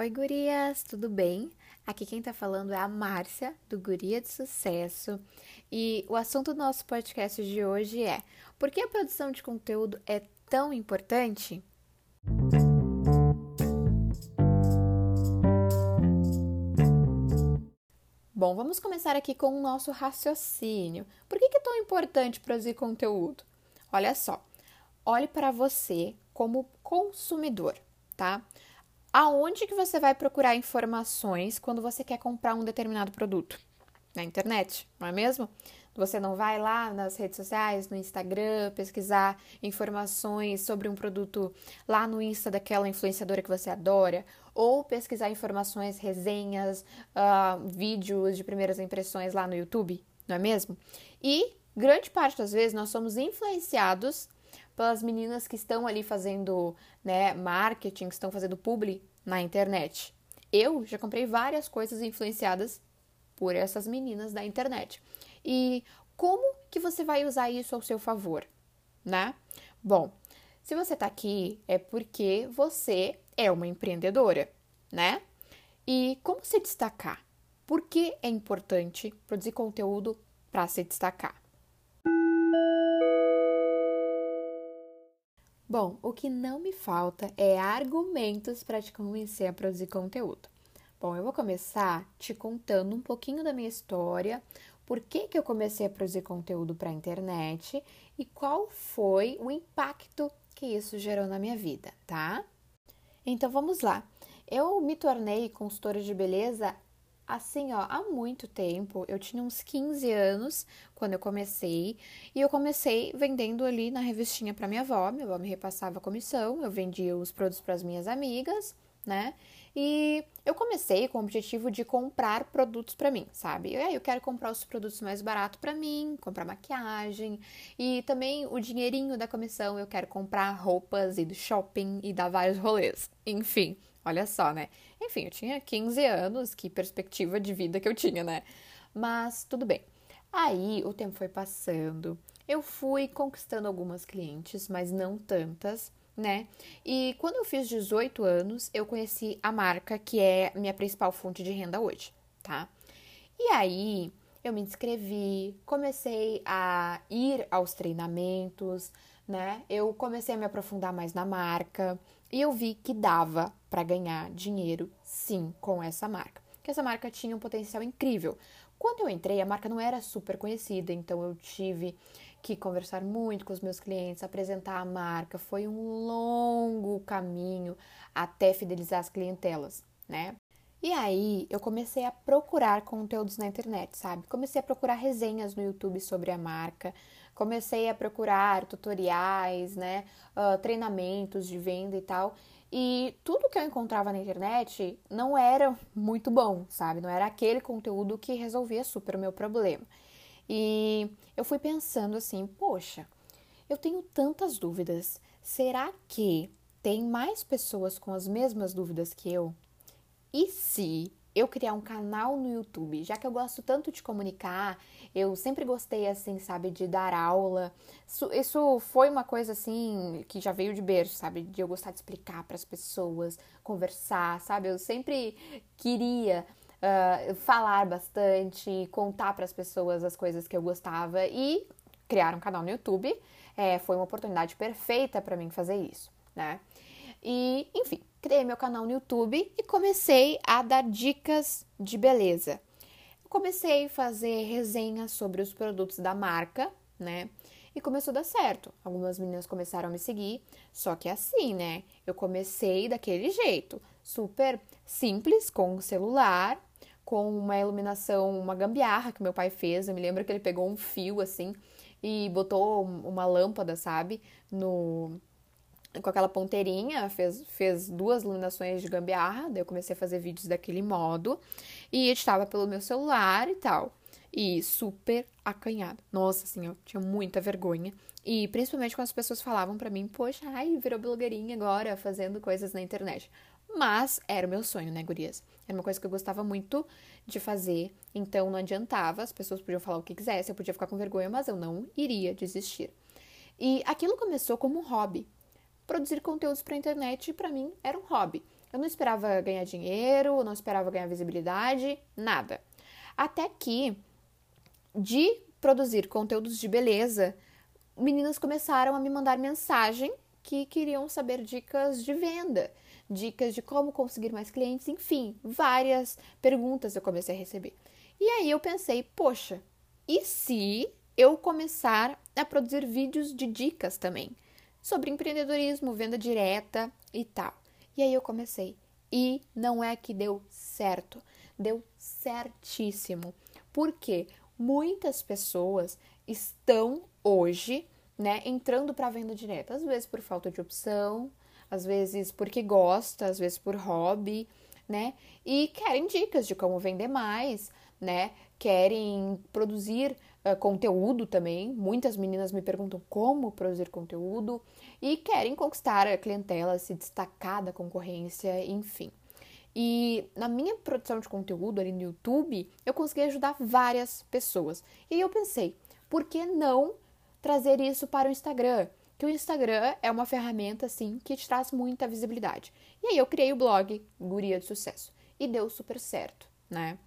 Oi, gurias, tudo bem? Aqui quem tá falando é a Márcia, do Guria de Sucesso, e o assunto do nosso podcast de hoje é: por que a produção de conteúdo é tão importante? Bom, vamos começar aqui com o nosso raciocínio. Por que é tão importante produzir conteúdo? Olha só, olhe para você como consumidor, tá? Aonde que você vai procurar informações quando você quer comprar um determinado produto? Na internet, não é mesmo? Você não vai lá nas redes sociais, no Instagram, pesquisar informações sobre um produto lá no Insta daquela influenciadora que você adora, ou pesquisar informações, resenhas, uh, vídeos de primeiras impressões lá no YouTube, não é mesmo? E grande parte das vezes nós somos influenciados pelas meninas que estão ali fazendo né, marketing, que estão fazendo publi na internet. Eu já comprei várias coisas influenciadas por essas meninas da internet. E como que você vai usar isso ao seu favor, né? Bom, se você tá aqui é porque você é uma empreendedora, né? E como se destacar? Por que é importante produzir conteúdo para se destacar? Bom, o que não me falta é argumentos para te convencer a produzir conteúdo. Bom, eu vou começar te contando um pouquinho da minha história, por que, que eu comecei a produzir conteúdo para a internet e qual foi o impacto que isso gerou na minha vida, tá? Então vamos lá. Eu me tornei consultora de beleza assim, ó, há muito tempo. Eu tinha uns 15 anos quando eu comecei, e eu comecei vendendo ali na revistinha para minha avó. Minha avó me repassava a comissão, eu vendia os produtos para as minhas amigas, né? E eu comecei com o objetivo de comprar produtos para mim, sabe? E aí eu quero comprar os produtos mais baratos para mim, comprar maquiagem e também o dinheirinho da comissão eu quero comprar roupas e do shopping e dar vários rolês. Enfim, olha só, né? Enfim, eu tinha 15 anos, que perspectiva de vida que eu tinha, né? Mas tudo bem. Aí o tempo foi passando, eu fui conquistando algumas clientes, mas não tantas, né? E quando eu fiz 18 anos, eu conheci a marca que é minha principal fonte de renda hoje, tá? E aí eu me inscrevi, comecei a ir aos treinamentos, né? Eu comecei a me aprofundar mais na marca e eu vi que dava para ganhar dinheiro sim com essa marca. Que essa marca tinha um potencial incrível. Quando eu entrei, a marca não era super conhecida, então eu tive que conversar muito com os meus clientes, apresentar a marca. Foi um longo caminho até fidelizar as clientelas, né? E aí eu comecei a procurar conteúdos na internet, sabe? Comecei a procurar resenhas no YouTube sobre a marca, comecei a procurar tutoriais, né? Uh, treinamentos de venda e tal. E tudo que eu encontrava na internet não era muito bom, sabe? Não era aquele conteúdo que resolvia super o meu problema. E eu fui pensando assim, poxa, eu tenho tantas dúvidas. Será que tem mais pessoas com as mesmas dúvidas que eu? E se eu criar um canal no YouTube, já que eu gosto tanto de comunicar, eu sempre gostei assim, sabe, de dar aula. Isso, isso foi uma coisa assim que já veio de berço, sabe, de eu gostar de explicar para as pessoas, conversar, sabe? Eu sempre queria uh, falar bastante, contar para as pessoas as coisas que eu gostava e criar um canal no YouTube. É, foi uma oportunidade perfeita para mim fazer isso, né? E, enfim, criei meu canal no YouTube e comecei a dar dicas de beleza. Comecei a fazer resenhas sobre os produtos da marca, né? E começou a dar certo. Algumas meninas começaram a me seguir, só que assim, né? Eu comecei daquele jeito, super simples, com o celular, com uma iluminação, uma gambiarra que meu pai fez. Eu me lembro que ele pegou um fio assim e botou uma lâmpada, sabe, no com aquela ponteirinha, fez, fez duas iluminações de gambiarra, daí eu comecei a fazer vídeos daquele modo e editava pelo meu celular e tal. E super acanhado. Nossa, assim, eu tinha muita vergonha. E principalmente quando as pessoas falavam para mim, poxa, ai, virou blogueirinha agora, fazendo coisas na internet. Mas era o meu sonho, né, gurias? Era uma coisa que eu gostava muito de fazer, então não adiantava, as pessoas podiam falar o que quisessem, eu podia ficar com vergonha, mas eu não iria desistir. E aquilo começou como um hobby, produzir conteúdos para a internet para mim era um hobby. Eu não esperava ganhar dinheiro, não esperava ganhar visibilidade, nada. Até que, de produzir conteúdos de beleza, meninas começaram a me mandar mensagem que queriam saber dicas de venda, dicas de como conseguir mais clientes, enfim, várias perguntas eu comecei a receber. E aí eu pensei, poxa, e se eu começar a produzir vídeos de dicas também sobre empreendedorismo, venda direta e tal? E aí eu comecei. E não é que deu certo, deu certíssimo. Porque muitas pessoas estão hoje, né, entrando para venda direta, às vezes por falta de opção, às vezes porque gosta, às vezes por hobby, né? E querem dicas de como vender mais, né? Querem produzir uh, conteúdo também. Muitas meninas me perguntam como produzir conteúdo e querem conquistar a clientela, se destacar da concorrência, enfim. E na minha produção de conteúdo ali no YouTube, eu consegui ajudar várias pessoas. E eu pensei, por que não trazer isso para o Instagram? Que o Instagram é uma ferramenta assim que te traz muita visibilidade. E aí eu criei o blog Guria de Sucesso e deu super certo, né?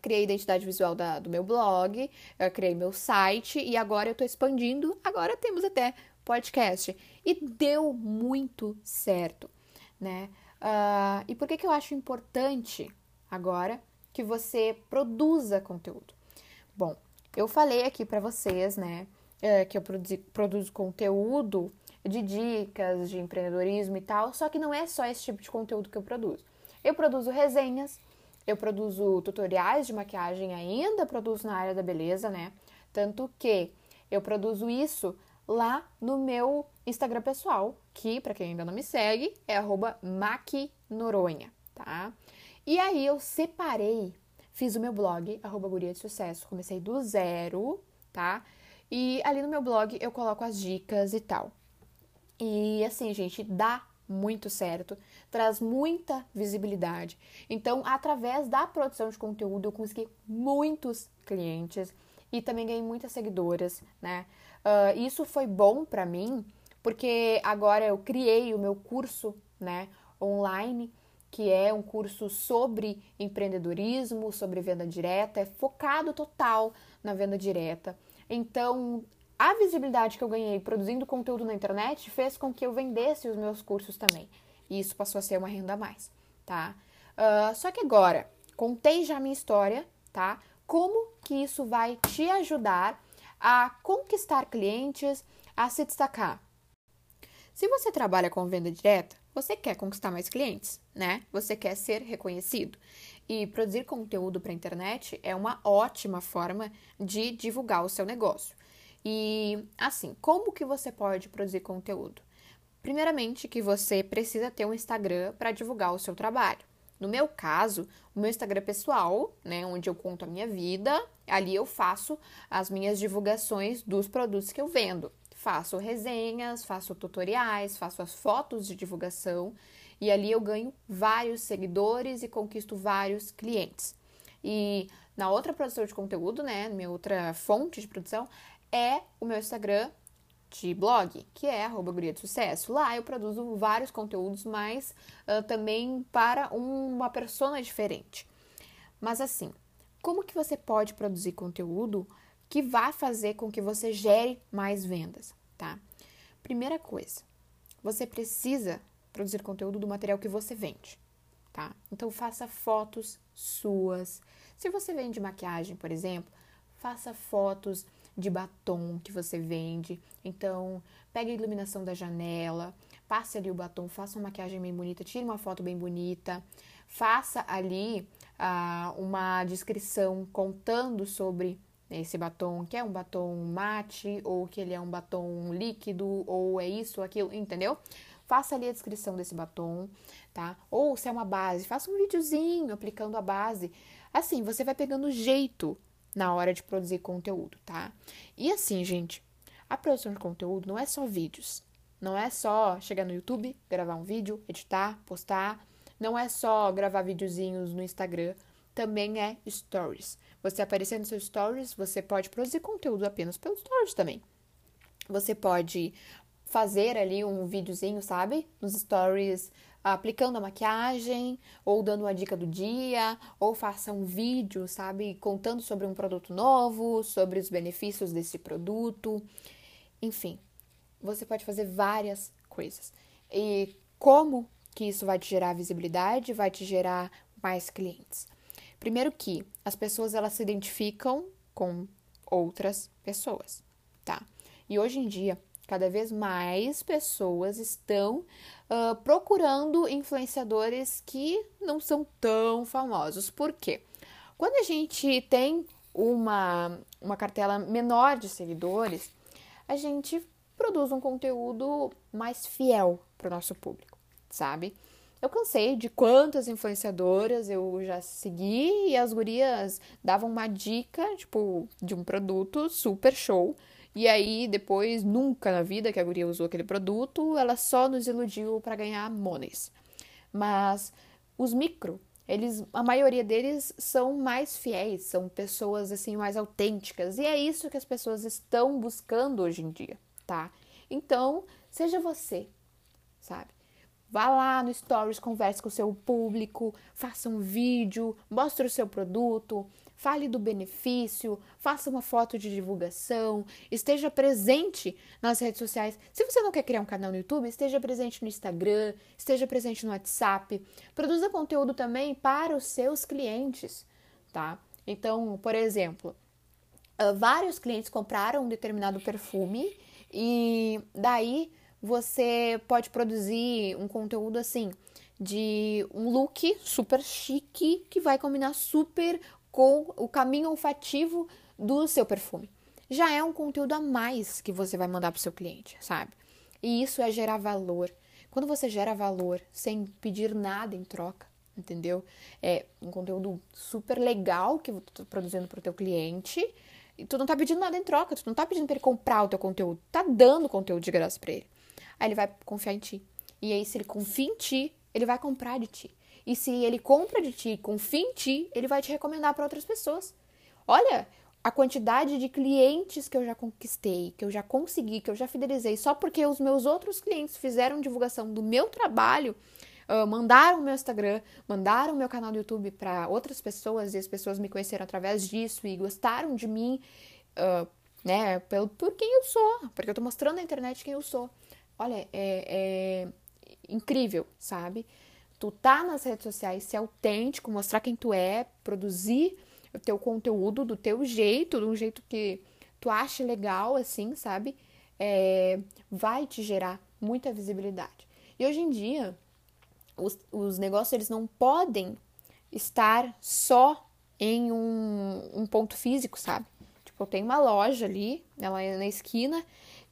Criei a identidade visual da, do meu blog, criei meu site e agora eu estou expandindo. Agora temos até podcast e deu muito certo, né? Uh, e por que, que eu acho importante agora que você produza conteúdo? Bom, eu falei aqui para vocês, né, uh, que eu produzi, produzo conteúdo de dicas de empreendedorismo e tal, só que não é só esse tipo de conteúdo que eu produzo. Eu produzo resenhas, eu produzo tutoriais de maquiagem ainda, produzo na área da beleza, né? Tanto que eu produzo isso lá no meu Instagram pessoal, que para quem ainda não me segue é @maquinoronha, tá? E aí eu separei, fiz o meu blog Guria de Sucesso, comecei do zero, tá? E ali no meu blog eu coloco as dicas e tal. E assim, gente, dá muito certo, traz muita visibilidade. Então, através da produção de conteúdo, eu consegui muitos clientes e também ganhei muitas seguidoras, né? Uh, isso foi bom para mim, porque agora eu criei o meu curso, né, online, que é um curso sobre empreendedorismo, sobre venda direta, é focado total na venda direta. Então, a visibilidade que eu ganhei produzindo conteúdo na internet fez com que eu vendesse os meus cursos também. E isso passou a ser uma renda a mais, tá? Uh, só que agora, contei já a minha história, tá? Como que isso vai te ajudar a conquistar clientes, a se destacar. Se você trabalha com venda direta, você quer conquistar mais clientes, né? Você quer ser reconhecido. E produzir conteúdo para a internet é uma ótima forma de divulgar o seu negócio. E assim, como que você pode produzir conteúdo? Primeiramente, que você precisa ter um Instagram para divulgar o seu trabalho. No meu caso, o meu Instagram pessoal, né, onde eu conto a minha vida, ali eu faço as minhas divulgações dos produtos que eu vendo. Faço resenhas, faço tutoriais, faço as fotos de divulgação e ali eu ganho vários seguidores e conquisto vários clientes. E na outra produção de conteúdo, né, minha outra fonte de produção é o meu Instagram de blog, que é arroba guria de sucesso. Lá eu produzo vários conteúdos, mas uh, também para uma persona diferente. Mas assim, como que você pode produzir conteúdo que vai fazer com que você gere mais vendas, tá? Primeira coisa, você precisa produzir conteúdo do material que você vende, tá? Então faça fotos suas. Se você vende maquiagem, por exemplo, faça fotos de batom que você vende. Então, pegue a iluminação da janela, passe ali o batom, faça uma maquiagem bem bonita, tire uma foto bem bonita, faça ali ah, uma descrição contando sobre esse batom, que é um batom mate, ou que ele é um batom líquido, ou é isso, aquilo, entendeu? Faça ali a descrição desse batom, tá? Ou se é uma base, faça um videozinho aplicando a base. Assim, você vai pegando jeito na hora de produzir conteúdo, tá? E assim, gente, a produção de conteúdo não é só vídeos. Não é só chegar no YouTube, gravar um vídeo, editar, postar. Não é só gravar videozinhos no Instagram. Também é stories. Você aparecer nos seus stories, você pode produzir conteúdo apenas pelos stories também. Você pode fazer ali um videozinho, sabe? Nos stories aplicando a maquiagem, ou dando uma dica do dia, ou faça um vídeo, sabe, contando sobre um produto novo, sobre os benefícios desse produto. Enfim, você pode fazer várias coisas. E como que isso vai te gerar visibilidade, vai te gerar mais clientes? Primeiro que as pessoas elas se identificam com outras pessoas, tá? E hoje em dia, cada vez mais pessoas estão uh, procurando influenciadores que não são tão famosos. Por quê? Quando a gente tem uma, uma cartela menor de seguidores, a gente produz um conteúdo mais fiel para o nosso público, sabe? Eu cansei de quantas influenciadoras eu já segui e as gurias davam uma dica, tipo, de um produto super show. E aí, depois, nunca na vida que a guria usou aquele produto, ela só nos iludiu para ganhar monies. Mas os micro, eles, a maioria deles são mais fiéis, são pessoas assim mais autênticas. E é isso que as pessoas estão buscando hoje em dia, tá? Então, seja você, sabe? Vá lá no Stories, converse com o seu público, faça um vídeo, mostre o seu produto, fale do benefício, faça uma foto de divulgação, esteja presente nas redes sociais. Se você não quer criar um canal no YouTube, esteja presente no Instagram, esteja presente no WhatsApp. Produza conteúdo também para os seus clientes, tá? Então, por exemplo, ah, vários clientes compraram um determinado perfume e daí você pode produzir um conteúdo assim de um look super chique que vai combinar super com o caminho olfativo do seu perfume. Já é um conteúdo a mais que você vai mandar para o seu cliente, sabe? E isso é gerar valor. Quando você gera valor sem pedir nada em troca, entendeu? É um conteúdo super legal que você está produzindo para o teu cliente e tu não tá pedindo nada em troca, tu não tá pedindo para ele comprar o teu conteúdo, tá dando conteúdo de graça para ele. Aí ele vai confiar em ti. E aí, se ele confia em ti, ele vai comprar de ti. E se ele compra de ti, confia em ti, ele vai te recomendar para outras pessoas. Olha a quantidade de clientes que eu já conquistei, que eu já consegui, que eu já fidelizei, só porque os meus outros clientes fizeram divulgação do meu trabalho, uh, mandaram o meu Instagram, mandaram o meu canal do YouTube para outras pessoas e as pessoas me conheceram através disso e gostaram de mim, uh, né, pelo, por quem eu sou, porque eu tô mostrando na internet quem eu sou. Olha, é, é incrível, sabe? Tu tá nas redes sociais, ser autêntico, mostrar quem tu é, produzir o teu conteúdo do teu jeito, de um jeito que tu acha legal, assim, sabe? É, vai te gerar muita visibilidade. E hoje em dia, os, os negócios eles não podem estar só em um, um ponto físico, sabe? Tipo, eu tenho uma loja ali, ela é na esquina,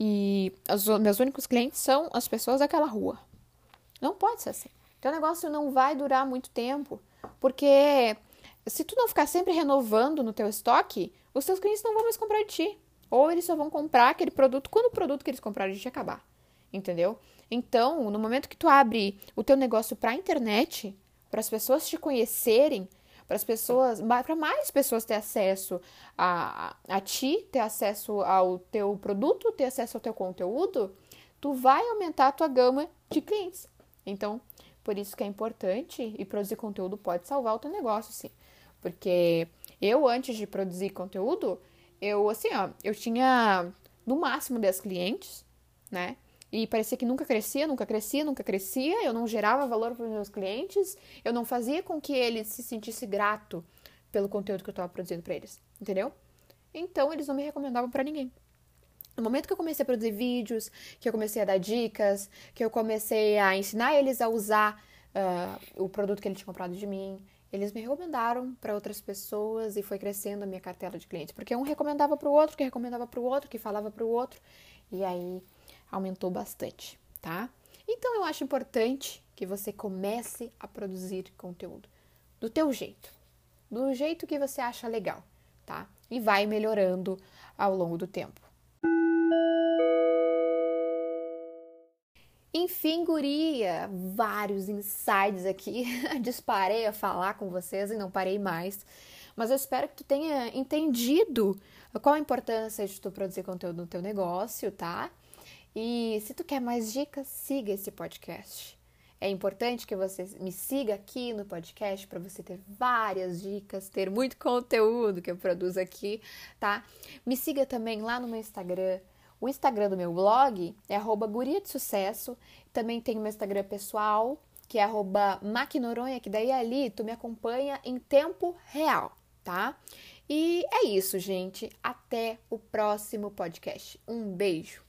e os meus únicos clientes são as pessoas daquela rua. Não pode ser assim. Teu negócio não vai durar muito tempo, porque se tu não ficar sempre renovando no teu estoque, os teus clientes não vão mais comprar de ti. Ou eles só vão comprar aquele produto quando o produto que eles compraram de ti acabar. Entendeu? Então, no momento que tu abre o teu negócio para a internet, para as pessoas te conhecerem, para as pessoas, para mais pessoas ter acesso a, a ti, ter acesso ao teu produto, ter acesso ao teu conteúdo, tu vai aumentar a tua gama de clientes. Então, por isso que é importante e produzir conteúdo pode salvar o teu negócio, sim. Porque eu, antes de produzir conteúdo, eu, assim, ó, eu tinha no máximo 10 clientes, né? E parecia que nunca crescia, nunca crescia, nunca crescia. Eu não gerava valor para os meus clientes. Eu não fazia com que eles se sentissem grato pelo conteúdo que eu estava produzindo para eles, entendeu? Então eles não me recomendavam para ninguém. No momento que eu comecei a produzir vídeos, que eu comecei a dar dicas, que eu comecei a ensinar eles a usar uh, o produto que eles tinham comprado de mim, eles me recomendaram para outras pessoas e foi crescendo a minha cartela de clientes, porque um recomendava para o outro, que recomendava para o outro, que falava para o outro, e aí aumentou bastante, tá? Então eu acho importante que você comece a produzir conteúdo do teu jeito, do jeito que você acha legal, tá? E vai melhorando ao longo do tempo. Enfim, guria, vários insights aqui. Disparei a falar com vocês e não parei mais. Mas eu espero que tu tenha entendido qual a importância de tu produzir conteúdo no teu negócio, tá? E se tu quer mais dicas, siga esse podcast. É importante que você me siga aqui no podcast para você ter várias dicas, ter muito conteúdo que eu produzo aqui, tá? Me siga também lá no meu Instagram. O Instagram do meu blog é guria de sucesso. Também tem o meu Instagram pessoal, que é maquinoronha, que daí ali tu me acompanha em tempo real, tá? E é isso, gente. Até o próximo podcast. Um beijo.